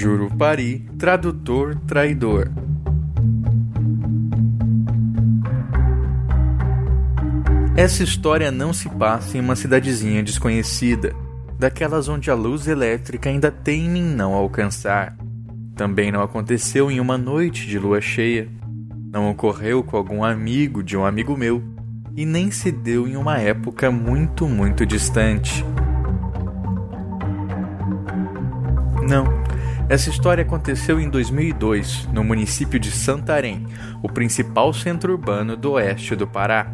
Jurupari, tradutor traidor. Essa história não se passa em uma cidadezinha desconhecida, daquelas onde a luz elétrica ainda teme em não alcançar. Também não aconteceu em uma noite de lua cheia. Não ocorreu com algum amigo de um amigo meu e nem se deu em uma época muito, muito distante. Não, essa história aconteceu em 2002, no município de Santarém, o principal centro urbano do oeste do Pará.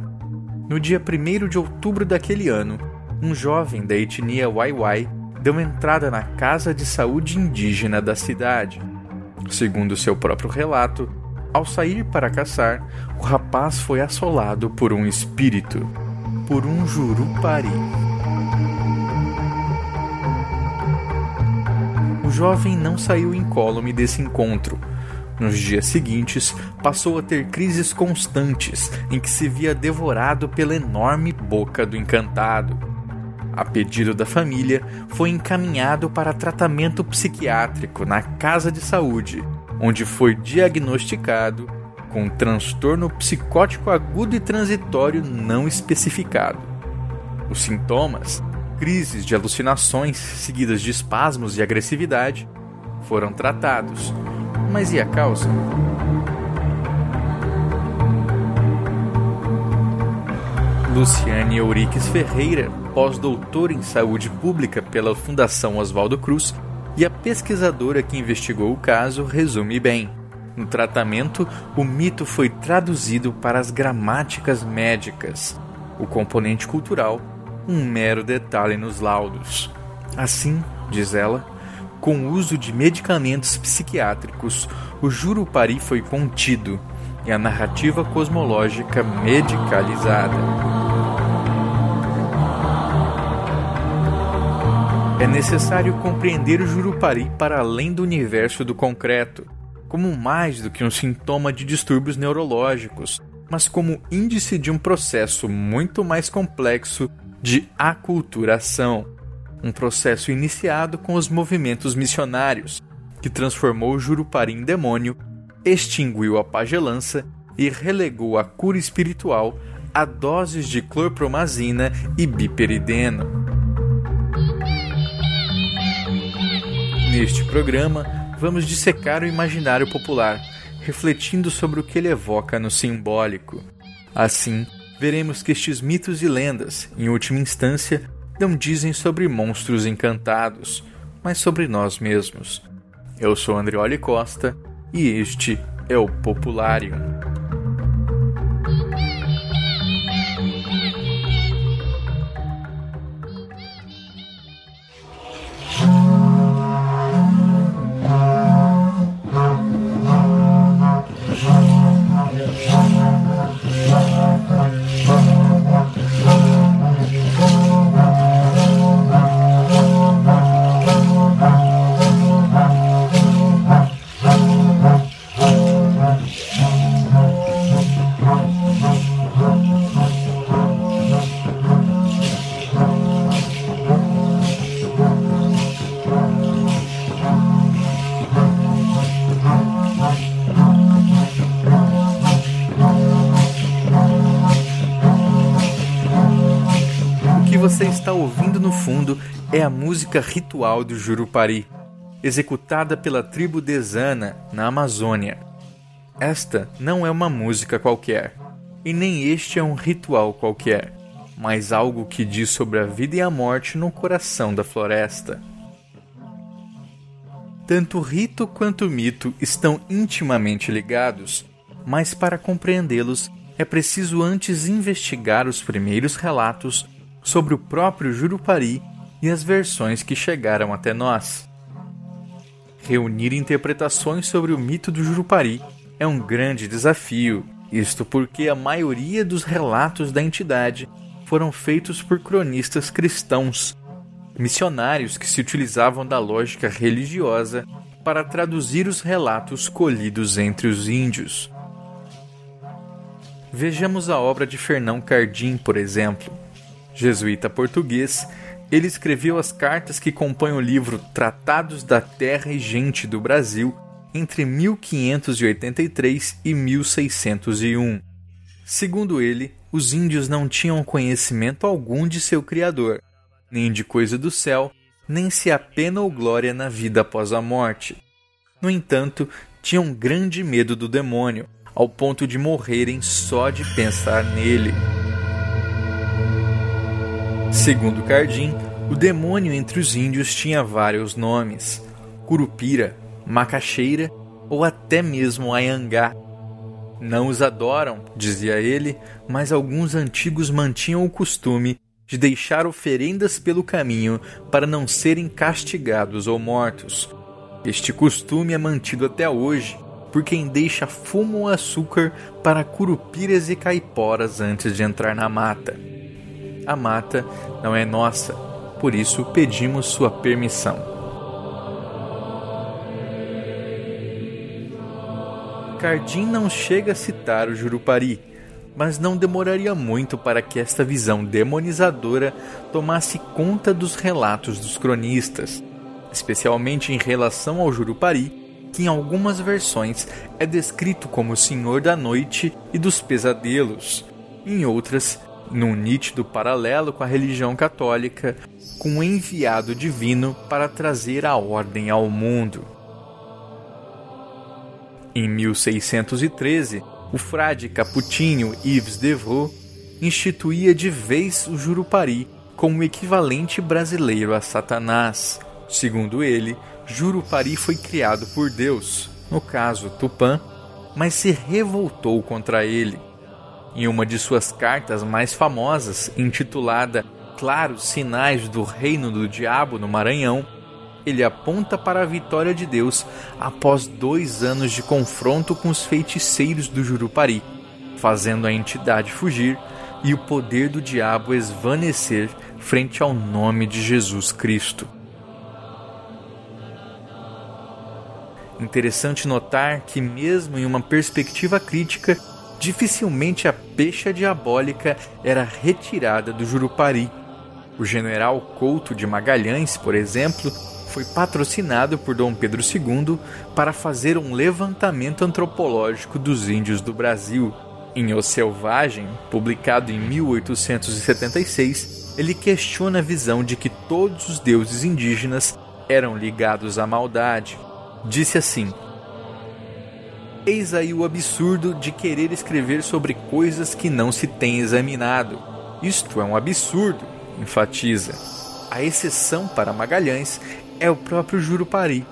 No dia 1 de outubro daquele ano, um jovem da etnia Waiwai deu entrada na casa de saúde indígena da cidade. Segundo seu próprio relato, ao sair para caçar, o rapaz foi assolado por um espírito, por um jurupari. O jovem não saiu incólume desse encontro. Nos dias seguintes, passou a ter crises constantes em que se via devorado pela enorme boca do encantado. A pedido da família, foi encaminhado para tratamento psiquiátrico na casa de saúde, onde foi diagnosticado com transtorno psicótico agudo e transitório não especificado. Os sintomas, crises de alucinações seguidas de espasmos e agressividade, foram tratados. Mas e a causa? Luciane Euriques Ferreira, pós-doutora em saúde pública pela Fundação Oswaldo Cruz, e a pesquisadora que investigou o caso resume bem. No tratamento, o mito foi traduzido para as gramáticas médicas, o componente cultural, um mero detalhe nos laudos. Assim, diz ela, com o uso de medicamentos psiquiátricos, o Jurupari foi contido e a narrativa cosmológica medicalizada. É necessário compreender o Jurupari para além do universo do concreto, como mais do que um sintoma de distúrbios neurológicos, mas como índice de um processo muito mais complexo de aculturação, um processo iniciado com os movimentos missionários, que transformou o Jurupari em demônio, extinguiu a pagelança e relegou a cura espiritual a doses de clorpromazina e biperideno. Neste programa, vamos dissecar o imaginário popular, refletindo sobre o que ele evoca no simbólico. Assim, veremos que estes mitos e lendas, em última instância, não dizem sobre monstros encantados, mas sobre nós mesmos. Eu sou Andrioli Costa e este é o Popularium. Música ritual do Jurupari, executada pela tribo Desana na Amazônia. Esta não é uma música qualquer, e nem este é um ritual qualquer, mas algo que diz sobre a vida e a morte no coração da floresta. Tanto o rito quanto o mito estão intimamente ligados, mas para compreendê-los é preciso antes investigar os primeiros relatos sobre o próprio Jurupari e as versões que chegaram até nós. Reunir interpretações sobre o mito do Jurupari é um grande desafio, isto porque a maioria dos relatos da entidade foram feitos por cronistas cristãos, missionários que se utilizavam da lógica religiosa para traduzir os relatos colhidos entre os índios. Vejamos a obra de Fernão Cardim, por exemplo jesuíta português, ele escreveu as cartas que compõem o livro Tratados da Terra e Gente do Brasil entre 1583 e 1601. Segundo ele, os índios não tinham conhecimento algum de seu Criador, nem de coisa do céu, nem se há pena ou glória na vida após a morte. No entanto, tinham grande medo do demônio, ao ponto de morrerem só de pensar nele. Segundo Cardim, o demônio entre os índios tinha vários nomes: Curupira, Macaxeira ou até mesmo Ayangá. Não os adoram, dizia ele, mas alguns antigos mantinham o costume de deixar oferendas pelo caminho para não serem castigados ou mortos. Este costume é mantido até hoje por quem deixa fumo ou açúcar para curupiras e caiporas antes de entrar na mata. A mata não é nossa, por isso pedimos sua permissão. Cardim não chega a citar o Jurupari, mas não demoraria muito para que esta visão demonizadora tomasse conta dos relatos dos cronistas, especialmente em relação ao Jurupari, que em algumas versões é descrito como o Senhor da Noite e dos Pesadelos, em outras num nítido paralelo com a religião católica, com um enviado divino para trazer a ordem ao mundo. Em 1613, o frade capuchinho Yves Devreux instituía de vez o Jurupari como o equivalente brasileiro a Satanás. Segundo ele, Jurupari foi criado por Deus, no caso Tupã, mas se revoltou contra ele em uma de suas cartas mais famosas, intitulada Claros Sinais do Reino do Diabo no Maranhão, ele aponta para a vitória de Deus após dois anos de confronto com os feiticeiros do Jurupari, fazendo a entidade fugir e o poder do diabo esvanecer frente ao nome de Jesus Cristo. Interessante notar que, mesmo em uma perspectiva crítica, dificilmente a peixa diabólica era retirada do Jurupari. O general Couto de Magalhães, por exemplo, foi patrocinado por Dom Pedro II para fazer um levantamento antropológico dos índios do Brasil. Em O Selvagem, publicado em 1876, ele questiona a visão de que todos os deuses indígenas eram ligados à maldade. Disse assim: Eis aí o absurdo de querer escrever sobre coisas que não se tem examinado. Isto é um absurdo, enfatiza. A exceção para Magalhães é o próprio Jurupari,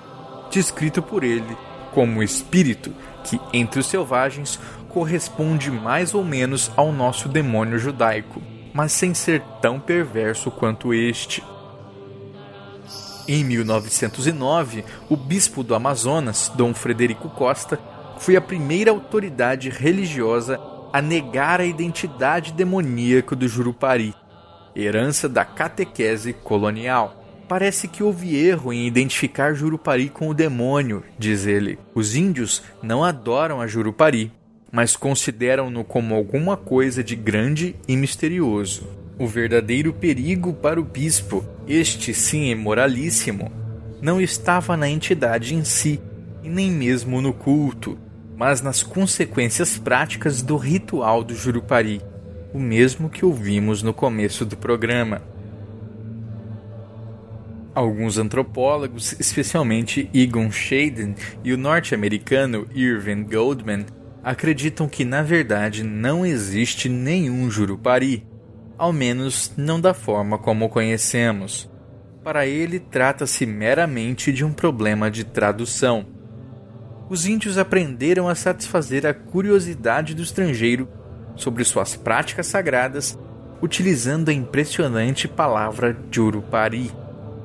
descrito por ele como espírito que, entre os selvagens, corresponde mais ou menos ao nosso demônio judaico, mas sem ser tão perverso quanto este. Em 1909, o bispo do Amazonas, Dom Frederico Costa, foi a primeira autoridade religiosa a negar a identidade demoníaca do Jurupari, herança da catequese colonial. Parece que houve erro em identificar Jurupari com o demônio, diz ele. Os índios não adoram a Jurupari, mas consideram-no como alguma coisa de grande e misterioso. O verdadeiro perigo para o bispo, este sim imoralíssimo, não estava na entidade em si, e nem mesmo no culto, mas nas consequências práticas do ritual do Jurupari, o mesmo que ouvimos no começo do programa. Alguns antropólogos, especialmente Egon Schaden e o norte-americano Irving Goldman, acreditam que na verdade não existe nenhum Jurupari, ao menos não da forma como o conhecemos. Para ele, trata-se meramente de um problema de tradução os índios aprenderam a satisfazer a curiosidade do estrangeiro sobre suas práticas sagradas, utilizando a impressionante palavra Jurupari.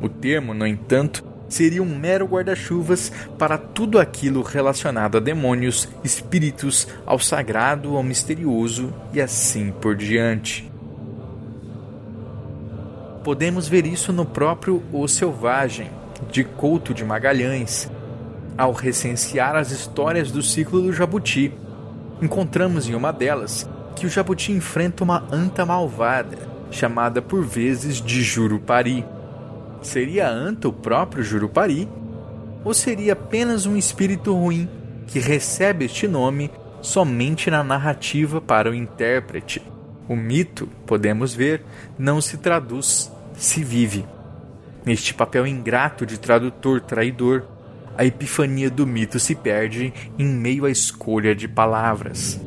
O termo, no entanto, seria um mero guarda-chuvas para tudo aquilo relacionado a demônios, espíritos, ao sagrado, ao misterioso e assim por diante. Podemos ver isso no próprio O Selvagem, de Couto de Magalhães, ao recensear as histórias do ciclo do jabuti. Encontramos em uma delas que o jabuti enfrenta uma anta malvada, chamada por vezes de Jurupari. Seria Anta o próprio Jurupari? Ou seria apenas um espírito ruim que recebe este nome somente na narrativa para o intérprete? O mito, podemos ver, não se traduz, se vive. Neste papel ingrato de tradutor traidor, a epifania do mito se perde em meio à escolha de palavras.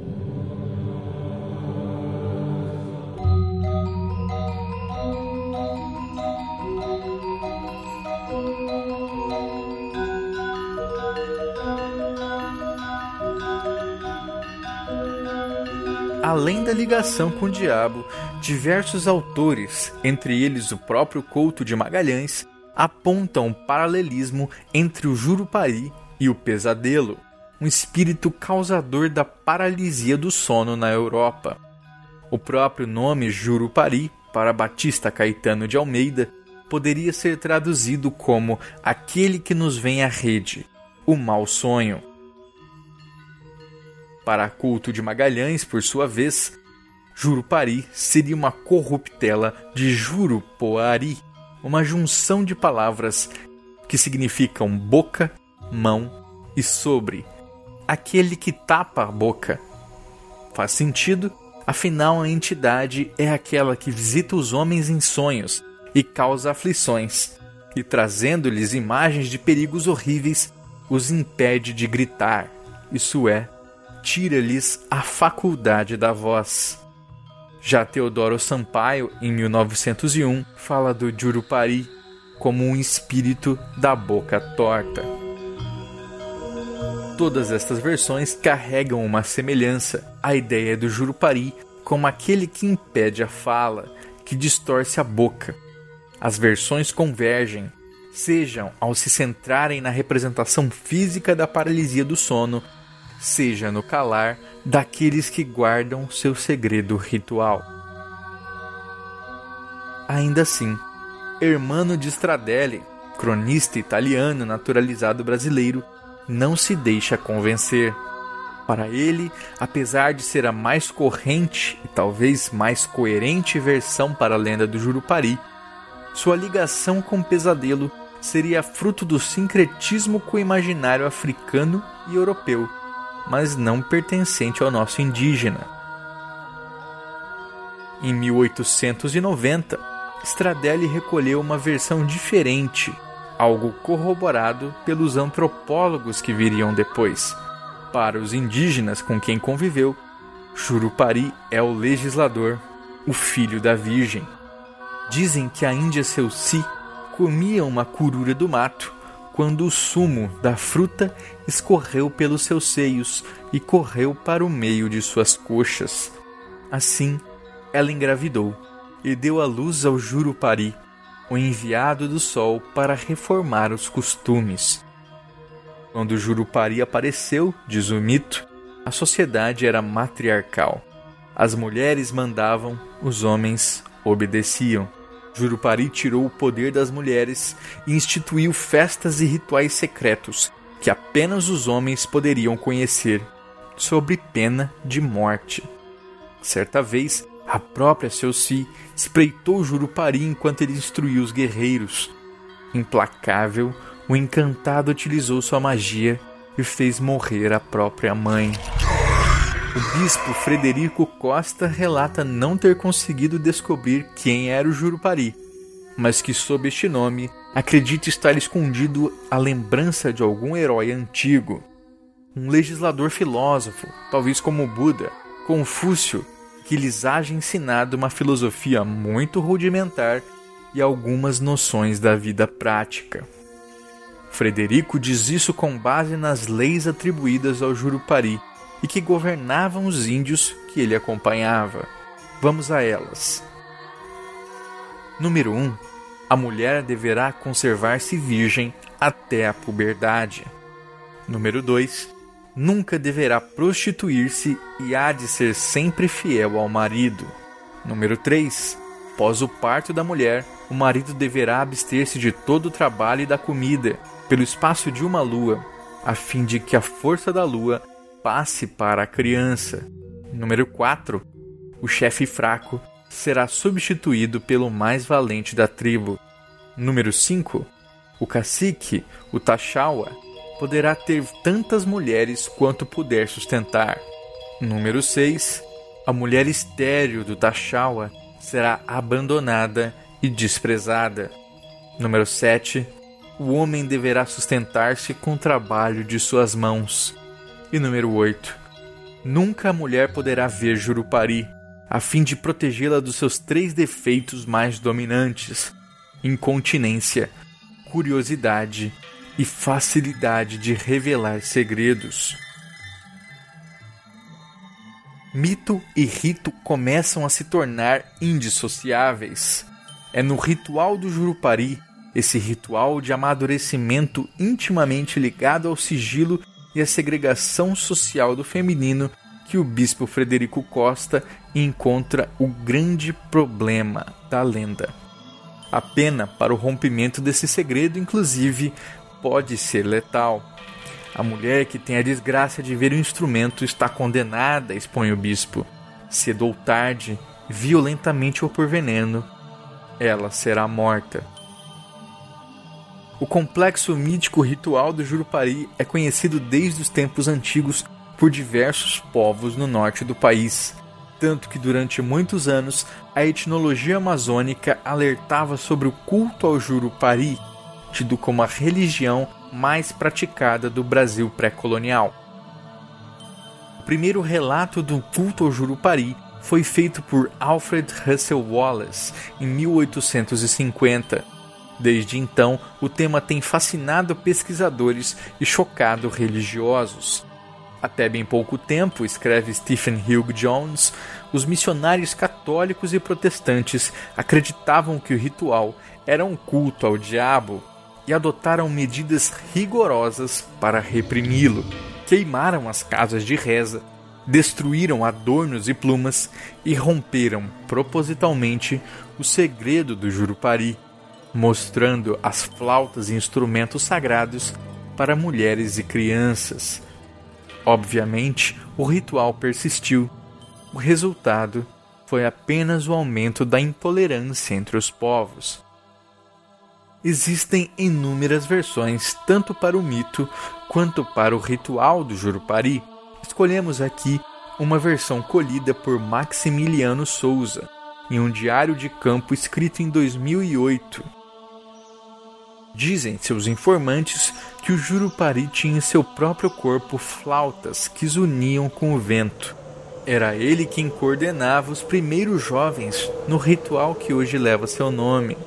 Além da ligação com o diabo, diversos autores, entre eles o próprio Couto de Magalhães, apontam um paralelismo entre o Jurupari e o pesadelo, um espírito causador da paralisia do sono na Europa. O próprio nome Jurupari, para Batista Caetano de Almeida, poderia ser traduzido como aquele que nos vem à rede, o mau sonho. Para culto de Magalhães, por sua vez, Jurupari seria uma corruptela de Jurupoari, uma junção de palavras que significam boca, mão e sobre, aquele que tapa a boca. Faz sentido, afinal a entidade é aquela que visita os homens em sonhos e causa aflições, e trazendo-lhes imagens de perigos horríveis, os impede de gritar, isso é, tira-lhes a faculdade da voz. Já Teodoro Sampaio, em 1901, fala do Jurupari como um espírito da boca torta. Todas estas versões carregam uma semelhança, a ideia do Jurupari como aquele que impede a fala, que distorce a boca. As versões convergem, sejam ao se centrarem na representação física da paralisia do sono, seja no calar daqueles que guardam seu segredo ritual. Ainda assim, Hermano de Stradelli, cronista italiano naturalizado brasileiro, não se deixa convencer. Para ele, apesar de ser a mais corrente e talvez mais coerente versão para a lenda do Jurupari, sua ligação com o pesadelo seria fruto do sincretismo com o imaginário africano e europeu mas não pertencente ao nosso indígena. Em 1890, Stradelli recolheu uma versão diferente, algo corroborado pelos antropólogos que viriam depois. Para os indígenas com quem conviveu, Jurupari é o legislador, o filho da Virgem. Dizem que a Índia Selci comia uma curura do mato quando o sumo da fruta escorreu pelos seus seios e correu para o meio de suas coxas. Assim, ela engravidou e deu à luz ao Jurupari, o enviado do sol para reformar os costumes. Quando Jurupari apareceu, diz o mito, a sociedade era matriarcal. As mulheres mandavam, os homens obedeciam. Jurupari tirou o poder das mulheres e instituiu festas e rituais secretos que apenas os homens poderiam conhecer, sob pena de morte. Certa vez, a própria Selci espreitou Jurupari enquanto ele instruía os guerreiros. Implacável, o encantado utilizou sua magia e fez morrer a própria mãe. O bispo Frederico Costa relata não ter conseguido descobrir quem era o Jurupari, mas que sob este nome acredita estar escondido a lembrança de algum herói antigo. Um legislador filósofo, talvez como Buda, Confúcio, que lhes haja ensinado uma filosofia muito rudimentar e algumas noções da vida prática. Frederico diz isso com base nas leis atribuídas ao Jurupari e que governavam os índios que ele acompanhava. Vamos a elas. Número 1. Um, a mulher deverá conservar-se virgem até a puberdade. Número 2. Nunca deverá prostituir-se e há de ser sempre fiel ao marido. Número 3. Após o parto da mulher, o marido deverá abster-se de todo o trabalho e da comida, pelo espaço de uma lua, a fim de que a força da lua passe para a criança. Número 4. O chefe fraco será substituído pelo mais valente da tribo. Número 5. O cacique, o Tachawa, poderá ter tantas mulheres quanto puder sustentar. Número 6. A mulher estéril do Tachawa será abandonada e desprezada. Número 7. O homem deverá sustentar-se com o trabalho de suas mãos. E número 8. Nunca a mulher poderá ver Jurupari, a fim de protegê-la dos seus três defeitos mais dominantes: incontinência, curiosidade e facilidade de revelar segredos. Mito e rito começam a se tornar indissociáveis. É no ritual do Jurupari, esse ritual de amadurecimento intimamente ligado ao sigilo e à segregação social do feminino, que o bispo Frederico Costa encontra o grande problema da lenda. A pena para o rompimento desse segredo, inclusive, pode ser letal. A mulher que tem a desgraça de ver o instrumento está condenada, expõe o bispo. Cedo ou tarde, violentamente ou por veneno, ela será morta. O complexo mítico ritual do Jurupari é conhecido desde os tempos antigos por diversos povos no norte do país, tanto que durante muitos anos a etnologia amazônica alertava sobre o culto ao Jurupari, tido como a religião mais praticada do Brasil pré-colonial. O primeiro relato do culto ao Jurupari foi feito por Alfred Russel Wallace em 1850. Desde então, o tema tem fascinado pesquisadores e chocado religiosos. Até bem pouco tempo, escreve Stephen Hugh Jones, os missionários católicos e protestantes acreditavam que o ritual era um culto ao diabo e adotaram medidas rigorosas para reprimi-lo. Queimaram as casas de reza, destruíram adornos e plumas e romperam propositalmente o segredo do Jurupari, mostrando as flautas e instrumentos sagrados para mulheres e crianças. Obviamente, o ritual persistiu. O resultado foi apenas o aumento da intolerância entre os povos. Existem inúmeras versões, tanto para o mito quanto para o ritual do Jurupari. Escolhemos aqui uma versão colhida por Maximiliano Souza, em um diário de campo escrito em 2008. Dizem seus informantes que o Jurupari tinha em seu próprio corpo flautas que uniam com o vento. Era ele quem coordenava os primeiros jovens no ritual que hoje leva seu nome.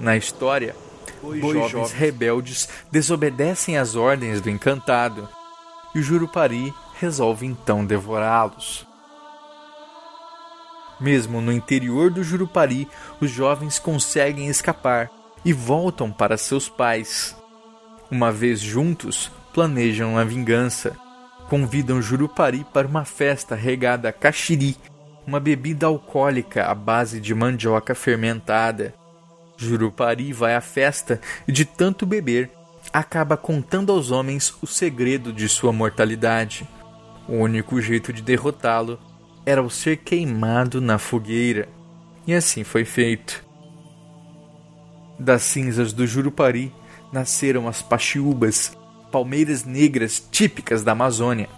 Na história, os jovens, jovens rebeldes desobedecem às ordens do encantado e o Jurupari resolve então devorá-los. Mesmo no interior do Jurupari, os jovens conseguem escapar e voltam para seus pais. Uma vez juntos, planejam a vingança. Convidam Jurupari para uma festa regada a caxiri, uma bebida alcoólica à base de mandioca fermentada. Jurupari vai à festa e, de tanto beber, acaba contando aos homens o segredo de sua mortalidade. O único jeito de derrotá-lo era o ser queimado na fogueira. E assim foi feito. Das cinzas do Jurupari nasceram as paxiúbas, palmeiras negras típicas da Amazônia.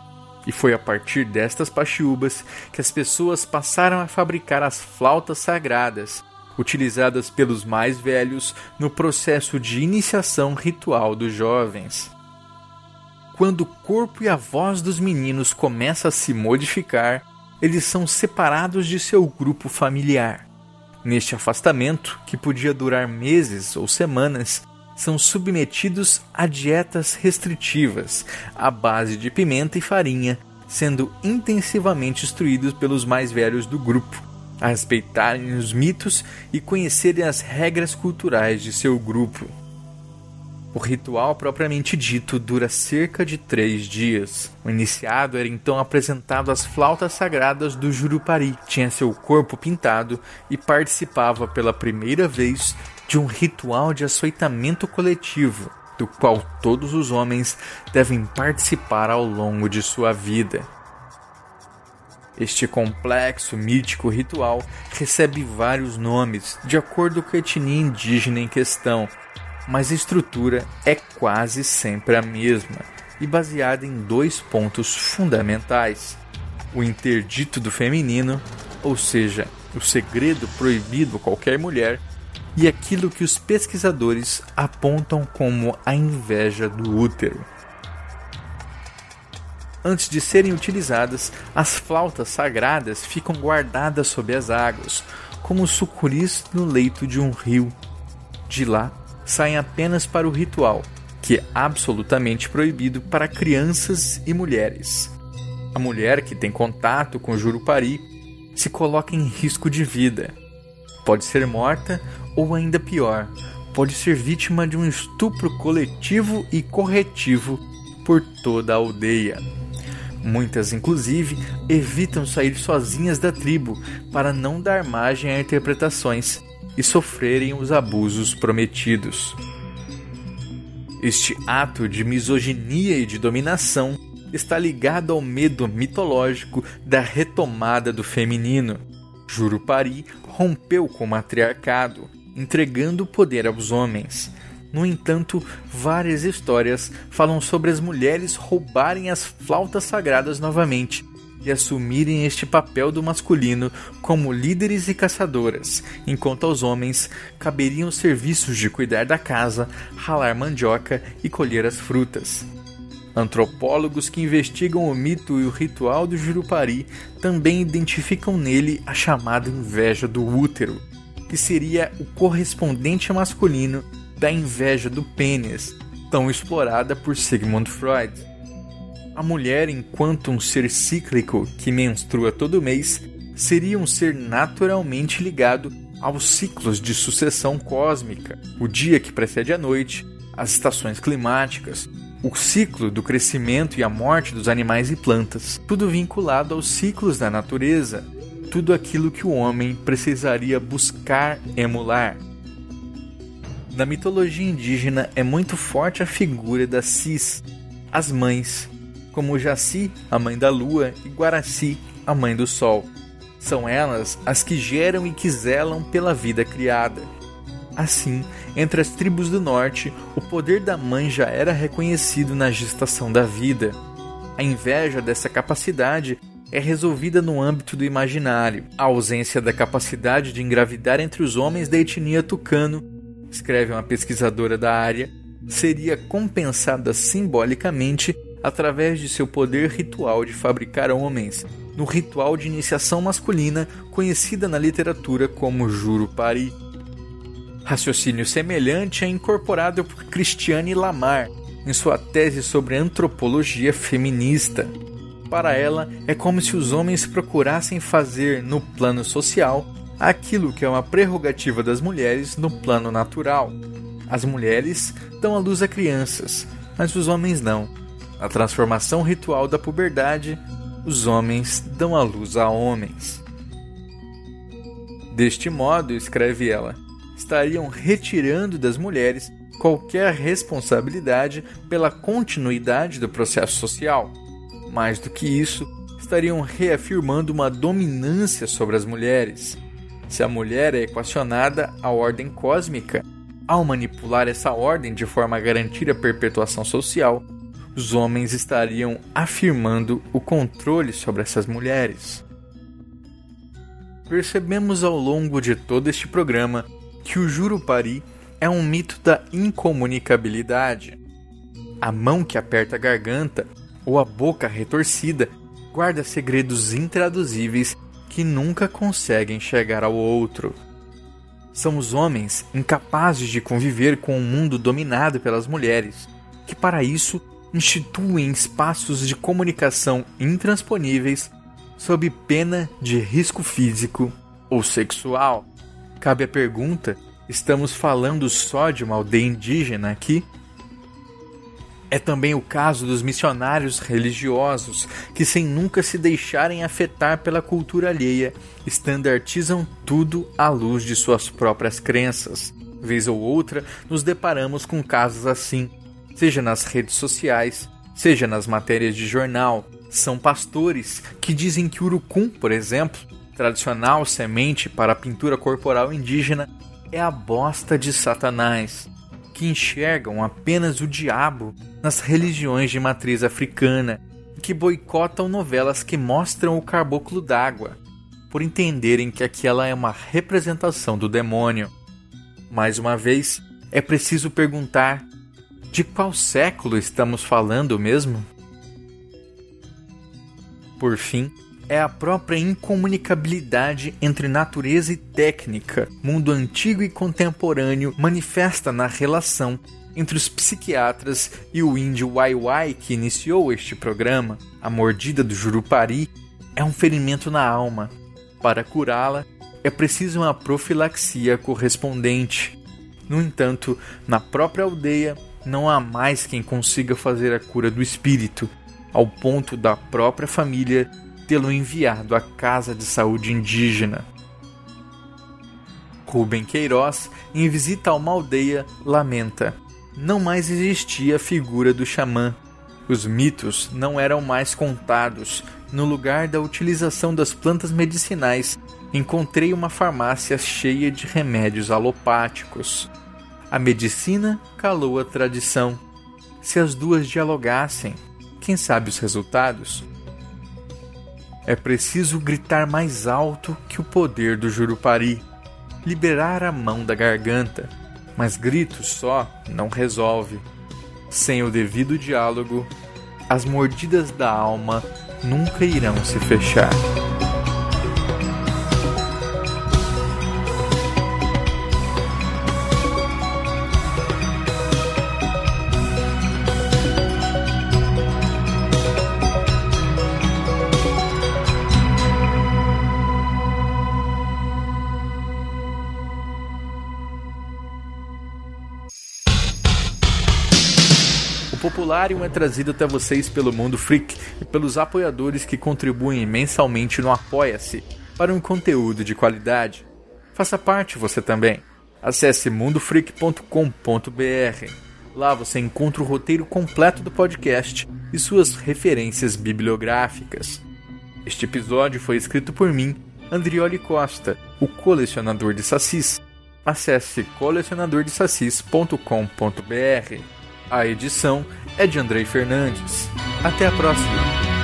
E foi a partir destas paxiúbas que as pessoas passaram a fabricar as flautas sagradas, utilizadas pelos mais velhos no processo de iniciação ritual dos jovens. Quando o corpo e a voz dos meninos começam a se modificar, eles são separados de seu grupo familiar. Neste afastamento, que podia durar meses ou semanas, são submetidos a dietas restritivas à base de pimenta e farinha, sendo intensivamente instruídos pelos mais velhos do grupo a respeitarem os mitos e conhecerem as regras culturais de seu grupo. O ritual propriamente dito dura cerca de três dias. O iniciado era então apresentado às flautas sagradas do Jurupari, tinha seu corpo pintado e participava pela primeira vez de um ritual de açoitamento coletivo, do qual todos os homens devem participar ao longo de sua vida. Este complexo mítico ritual recebe vários nomes de acordo com a etnia indígena em questão, mas a estrutura é quase sempre a mesma e baseada em dois pontos fundamentais: o interdito do feminino, ou seja, o segredo proibido a qualquer mulher, e aquilo que os pesquisadores apontam como a inveja do útero. Antes de serem utilizadas, as flautas sagradas ficam guardadas sob as águas, como sucuris no leito de um rio. De lá, saem apenas para o ritual, que é absolutamente proibido para crianças e mulheres. A mulher que tem contato com Jurupari se coloca em risco de vida. Pode ser morta ou ainda pior, pode ser vítima de um estupro coletivo e corretivo por toda a aldeia. Muitas, inclusive, evitam sair sozinhas da tribo para não dar margem a interpretações e sofrerem os abusos prometidos. Este ato de misoginia e de dominação está ligado ao medo mitológico da retomada do feminino. Jurupari rompeu com o matriarcado, entregando o poder aos homens. No entanto, várias histórias falam sobre as mulheres roubarem as flautas sagradas novamente e assumirem este papel do masculino como líderes e caçadoras, enquanto aos homens caberiam os serviços de cuidar da casa, ralar mandioca e colher as frutas. Antropólogos que investigam o mito e o ritual do Jurupari também identificam nele a chamada inveja do útero, que seria o correspondente masculino da inveja do pênis, tão explorada por Sigmund Freud. A mulher, enquanto um ser cíclico que menstrua todo mês, seria um ser naturalmente ligado aos ciclos de sucessão cósmica, o dia que precede a noite, as estações climáticas, o ciclo do crescimento e a morte dos animais e plantas, tudo vinculado aos ciclos da natureza, tudo aquilo que o homem precisaria buscar emular. Na mitologia indígena é muito forte a figura das Cis, as mães, como Jaci, a mãe da lua, e Guaraci, a mãe do sol. São elas as que geram e que zelam pela vida criada. Assim, entre as tribos do norte, o poder da mãe já era reconhecido na gestação da vida. A inveja dessa capacidade é resolvida no âmbito do imaginário. A ausência da capacidade de engravidar entre os homens da etnia tucano, escreve uma pesquisadora da área, seria compensada simbolicamente através de seu poder ritual de fabricar homens, no ritual de iniciação masculina conhecida na literatura como Jurupari. Raciocínio semelhante é incorporado por Christiane Lamar em sua tese sobre antropologia feminista. Para ela, é como se os homens procurassem fazer no plano social aquilo que é uma prerrogativa das mulheres no plano natural. As mulheres dão à luz a crianças, mas os homens não. Na transformação ritual da puberdade, os homens dão à luz a homens. Deste modo, escreve ela, estariam retirando das mulheres qualquer responsabilidade pela continuidade do processo social. Mais do que isso, estariam reafirmando uma dominância sobre as mulheres. Se a mulher é equacionada à ordem cósmica, ao manipular essa ordem de forma a garantir a perpetuação social, os homens estariam afirmando o controle sobre essas mulheres. Percebemos ao longo de todo este programa que o Jurupari é um mito da incomunicabilidade. A mão que aperta a garganta ou a boca retorcida guarda segredos intraduzíveis que nunca conseguem chegar ao outro. São os homens incapazes de conviver com um mundo dominado pelas mulheres, que para isso instituem espaços de comunicação intransponíveis sob pena de risco físico ou sexual. Cabe a pergunta: estamos falando só de uma aldeia indígena aqui? É também o caso dos missionários religiosos que, sem nunca se deixarem afetar pela cultura alheia, estandartizam tudo à luz de suas próprias crenças. Vez ou outra, nos deparamos com casos assim, seja nas redes sociais, seja nas matérias de jornal, São pastores que dizem que urucum, por exemplo, tradicional semente para a pintura corporal indígena, é a bosta de Satanás, que enxergam apenas o diabo nas religiões de matriz africana que boicotam novelas que mostram o caboclo d'água, por entenderem que aquela é uma representação do demônio. Mais uma vez, é preciso perguntar: de qual século estamos falando mesmo? Por fim, é a própria incomunicabilidade entre natureza e técnica, mundo antigo e contemporâneo, manifesta na relação entre os psiquiatras e o índio Wai que iniciou este programa. A mordida do Jurupari é um ferimento na alma. Para curá-la, é preciso uma profilaxia correspondente. No entanto, na própria aldeia, não há mais quem consiga fazer a cura do espírito, ao ponto da própria família tê-lo enviado à Casa de Saúde Indígena. Rubem Queiroz, em visita a uma aldeia, lamenta: não mais existia a figura do xamã. Os mitos não eram mais contados. No lugar da utilização das plantas medicinais, encontrei uma farmácia cheia de remédios alopáticos. A medicina calou a tradição. Se as duas dialogassem, quem sabe os resultados? É preciso gritar mais alto que o poder do Jurupari, liberar a mão da garganta, mas gritos só não resolve. Sem o devido diálogo, as mordidas da alma nunca irão se fechar. Popularium é trazido até vocês pelo Mundo Freak e pelos apoiadores que contribuem mensalmente no Apoia-se para um conteúdo de qualidade. Faça parte você também. Acesse mundofreak.com.br. Lá você encontra o roteiro completo do podcast e suas referências bibliográficas. Este episódio foi escrito por mim, Andrioli Costa, o colecionador de sacis. Acesse colecionadordesacis.com.br. A edição é de Andrei Fernandes. Até a próxima!